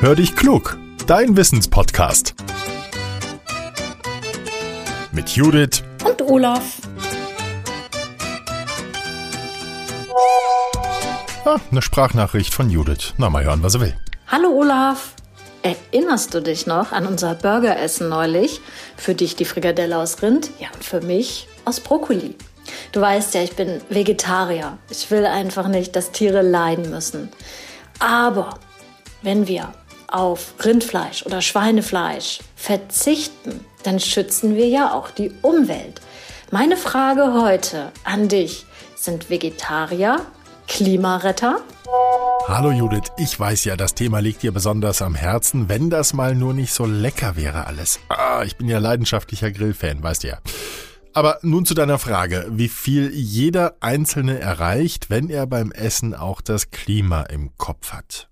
Hör dich klug, dein Wissenspodcast. Mit Judith und Olaf. Ah, eine Sprachnachricht von Judith. Na, mal hören, was er will. Hallo Olaf. Erinnerst du dich noch an unser Burgeressen neulich? Für dich die Frikadelle aus Rind, ja und für mich aus Brokkoli. Du weißt ja, ich bin Vegetarier. Ich will einfach nicht, dass Tiere leiden müssen. Aber wenn wir auf Rindfleisch oder Schweinefleisch verzichten, dann schützen wir ja auch die Umwelt. Meine Frage heute an dich, sind Vegetarier Klimaretter? Hallo Judith, ich weiß ja, das Thema liegt dir besonders am Herzen, wenn das mal nur nicht so lecker wäre alles. Ah, ich bin ja leidenschaftlicher Grillfan, weißt du ja. Aber nun zu deiner Frage, wie viel jeder Einzelne erreicht, wenn er beim Essen auch das Klima im Kopf hat.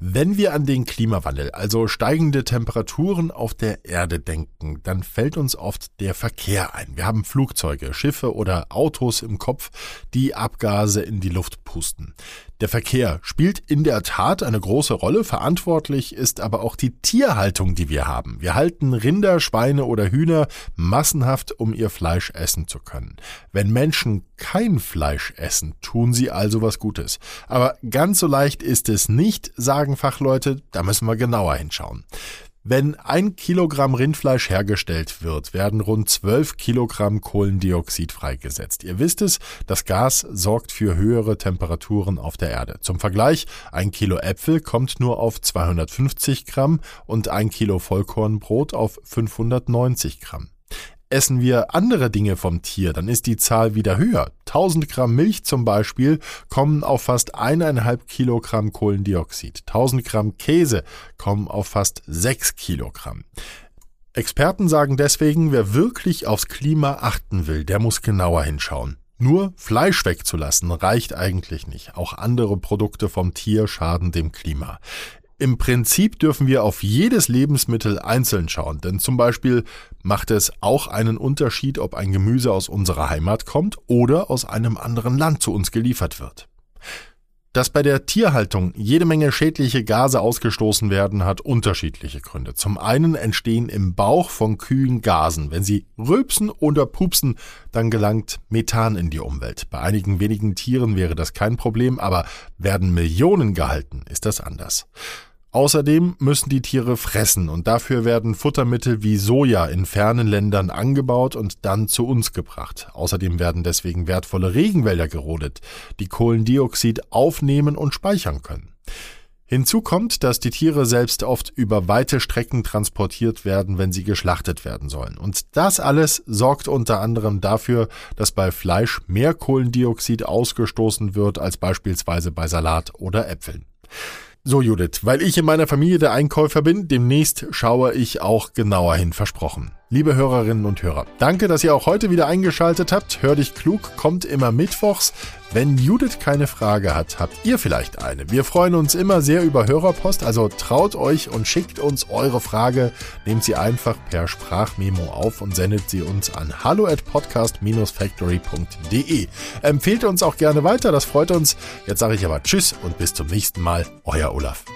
Wenn wir an den Klimawandel, also steigende Temperaturen auf der Erde denken, dann fällt uns oft der Verkehr ein. Wir haben Flugzeuge, Schiffe oder Autos im Kopf, die Abgase in die Luft pusten. Der Verkehr spielt in der Tat eine große Rolle, verantwortlich ist aber auch die Tierhaltung, die wir haben. Wir halten Rinder, Schweine oder Hühner massenhaft, um ihr Fleisch essen zu können. Wenn Menschen kein Fleisch essen, tun sie also was Gutes. Aber ganz so leicht ist es nicht, sagen Fachleute, da müssen wir genauer hinschauen. Wenn ein Kilogramm Rindfleisch hergestellt wird, werden rund 12 Kilogramm Kohlendioxid freigesetzt. Ihr wisst es, das Gas sorgt für höhere Temperaturen auf der Erde. Zum Vergleich, ein Kilo Äpfel kommt nur auf 250 Gramm und ein Kilo Vollkornbrot auf 590 Gramm. Essen wir andere Dinge vom Tier, dann ist die Zahl wieder höher. 1000 Gramm Milch zum Beispiel kommen auf fast eineinhalb Kilogramm Kohlendioxid. 1000 Gramm Käse kommen auf fast 6 Kilogramm. Experten sagen deswegen, wer wirklich aufs Klima achten will, der muss genauer hinschauen. Nur Fleisch wegzulassen reicht eigentlich nicht. Auch andere Produkte vom Tier schaden dem Klima. Im Prinzip dürfen wir auf jedes Lebensmittel einzeln schauen, denn zum Beispiel macht es auch einen Unterschied, ob ein Gemüse aus unserer Heimat kommt oder aus einem anderen Land zu uns geliefert wird. Dass bei der Tierhaltung jede Menge schädliche Gase ausgestoßen werden, hat unterschiedliche Gründe. Zum einen entstehen im Bauch von Kühen Gasen. Wenn sie rülpsen oder pupsen, dann gelangt Methan in die Umwelt. Bei einigen wenigen Tieren wäre das kein Problem, aber werden Millionen gehalten, ist das anders. Außerdem müssen die Tiere fressen und dafür werden Futtermittel wie Soja in fernen Ländern angebaut und dann zu uns gebracht. Außerdem werden deswegen wertvolle Regenwälder gerodet, die Kohlendioxid aufnehmen und speichern können. Hinzu kommt, dass die Tiere selbst oft über weite Strecken transportiert werden, wenn sie geschlachtet werden sollen. Und das alles sorgt unter anderem dafür, dass bei Fleisch mehr Kohlendioxid ausgestoßen wird als beispielsweise bei Salat oder Äpfeln. So, Judith, weil ich in meiner Familie der Einkäufer bin, demnächst schaue ich auch genauer hin, versprochen. Liebe Hörerinnen und Hörer, danke, dass ihr auch heute wieder eingeschaltet habt. Hör dich klug kommt immer mittwochs. Wenn Judith keine Frage hat, habt ihr vielleicht eine. Wir freuen uns immer sehr über Hörerpost, also traut euch und schickt uns eure Frage. Nehmt sie einfach per Sprachmemo auf und sendet sie uns an hallo at podcast-factory.de. Empfehlt uns auch gerne weiter, das freut uns. Jetzt sage ich aber Tschüss und bis zum nächsten Mal. Euer Olaf.